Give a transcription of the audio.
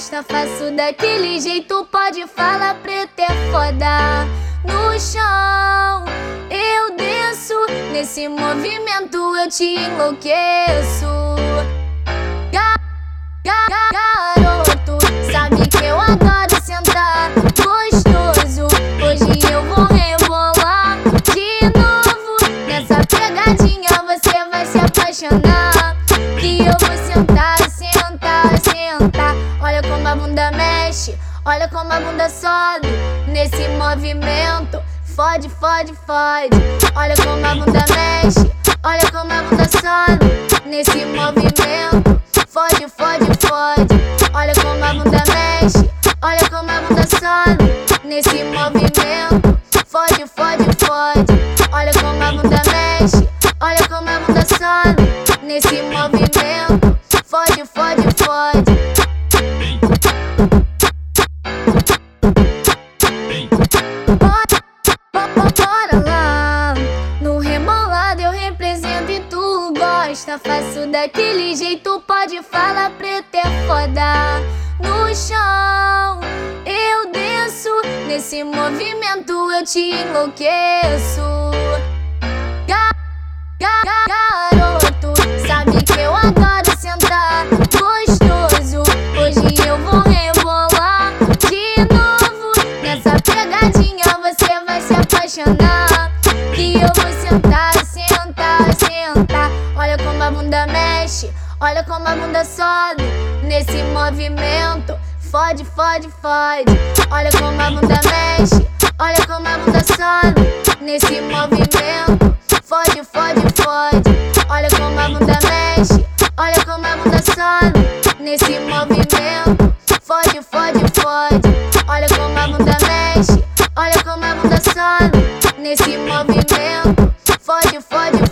gosta, faço daquele jeito. Pode falar, preto é foda. No chão eu desço, nesse movimento eu te enlouqueço. Ga, ga, ga, garoto, sabe que eu adoro sentar gostoso. Hoje eu vou rebolar de novo. Nessa pegadinha você vai se apaixonar. Que eu vou sentar, olha como a bunda sobe. Nesse movimento, fode, fode, fode. Olha como a bunda mexe, olha como a bunda sobe. Nesse movimento, fode, fode, fode. Olha como a bunda mexe, olha como a bunda sobe. Nesse movimento, gosta. Faço daquele jeito, pode falar, preto é foda. No chão eu desço, nesse movimento eu te enlouqueço. Ga, ga, ga, garoto, sabe que eu adoro sentar gostoso. Hoje eu vou rebolar de novo. Nessa pegadinha você vai se apaixonar. Que eu vou sentar, bunda mexe, olha como a bunda sobe. Nesse movimento, fode, fode, fode. Olha como a bunda mexe, olha como a bunda sobe. Nesse movimento, fode, fode, fode. Olha como a bunda mexe, olha como a bunda sobe. Nesse movimento, fode, fode, fode. Olha como a bunda mexe, olha como a bunda sobe. Nesse movimento, fode, fode, fode.